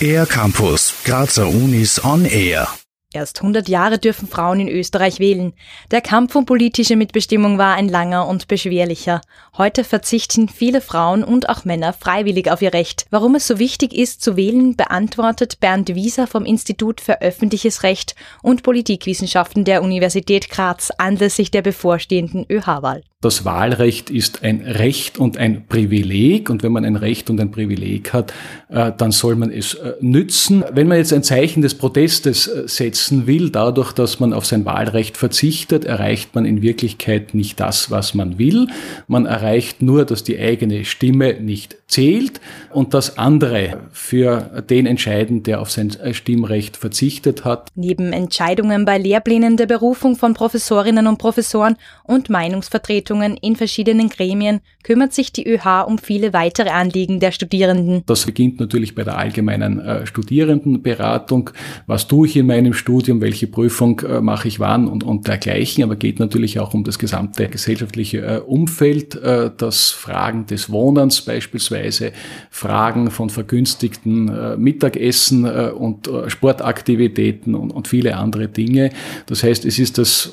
Air Campus, Grazer Unis on Air. Erst 100 Jahre dürfen Frauen in Österreich wählen. Der Kampf um politische Mitbestimmung war ein langer und beschwerlicher. Heute verzichten viele Frauen und auch Männer freiwillig auf ihr Recht. Warum es so wichtig ist zu wählen, beantwortet Bernd Wieser vom Institut für öffentliches Recht und Politikwissenschaften der Universität Graz anlässlich der bevorstehenden ÖH-Wahl. Das Wahlrecht ist ein Recht und ein Privileg. Und wenn man ein Recht und ein Privileg hat, äh, dann soll man es äh, nützen. Wenn man jetzt ein Zeichen des Protestes äh, setzen will, dadurch, dass man auf sein Wahlrecht verzichtet, erreicht man in Wirklichkeit nicht das, was man will. Man erreicht nur, dass die eigene Stimme nicht zählt und dass andere für den entscheiden, der auf sein Stimmrecht verzichtet hat. Neben Entscheidungen bei Lehrplänen der Berufung von Professorinnen und Professoren und Meinungsvertretungen Vertretungen in verschiedenen Gremien kümmert sich die ÖH um viele weitere Anliegen der Studierenden. Das beginnt natürlich bei der allgemeinen äh, Studierendenberatung. Was tue ich in meinem Studium? Welche Prüfung äh, mache ich wann und, und dergleichen? Aber geht natürlich auch um das gesamte gesellschaftliche äh, Umfeld, äh, das Fragen des Wohnens beispielsweise, Fragen von vergünstigten äh, Mittagessen äh, und Sportaktivitäten und, und viele andere Dinge. Das heißt, es ist das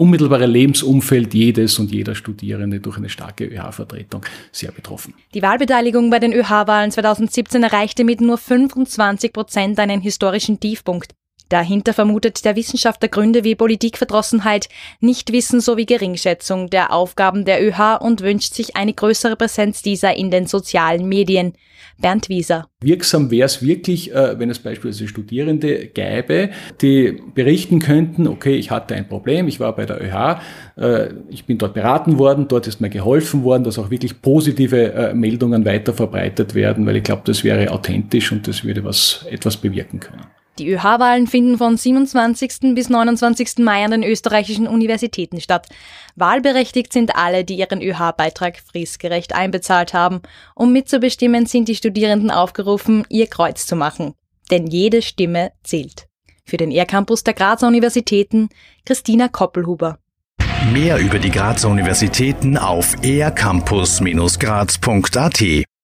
unmittelbare Lebensumfeld jedes und jeder Studierende durch eine starke ÖH-Vertretung sehr betroffen. Die Wahlbeteiligung bei den ÖH-Wahlen 2017 erreichte mit nur 25 Prozent einen historischen Tiefpunkt. Dahinter vermutet der Wissenschaftler Gründe wie Politikverdrossenheit, Nichtwissen sowie Geringschätzung der Aufgaben der ÖH und wünscht sich eine größere Präsenz dieser in den sozialen Medien. Bernd Wieser. Wirksam wäre es wirklich, äh, wenn es beispielsweise Studierende gäbe, die berichten könnten, okay, ich hatte ein Problem, ich war bei der ÖH, äh, ich bin dort beraten worden, dort ist mir geholfen worden, dass auch wirklich positive äh, Meldungen weiter verbreitet werden, weil ich glaube, das wäre authentisch und das würde was, etwas bewirken können. Die ÖH-Wahlen finden von 27. bis 29. Mai an den österreichischen Universitäten statt. Wahlberechtigt sind alle, die ihren ÖH-Beitrag fristgerecht einbezahlt haben. Um mitzubestimmen, sind die Studierenden aufgerufen, ihr Kreuz zu machen. Denn jede Stimme zählt. Für den ER-Campus der Grazer Universitäten, Christina Koppelhuber. Mehr über die Grazer Universitäten auf ercampus-graz.at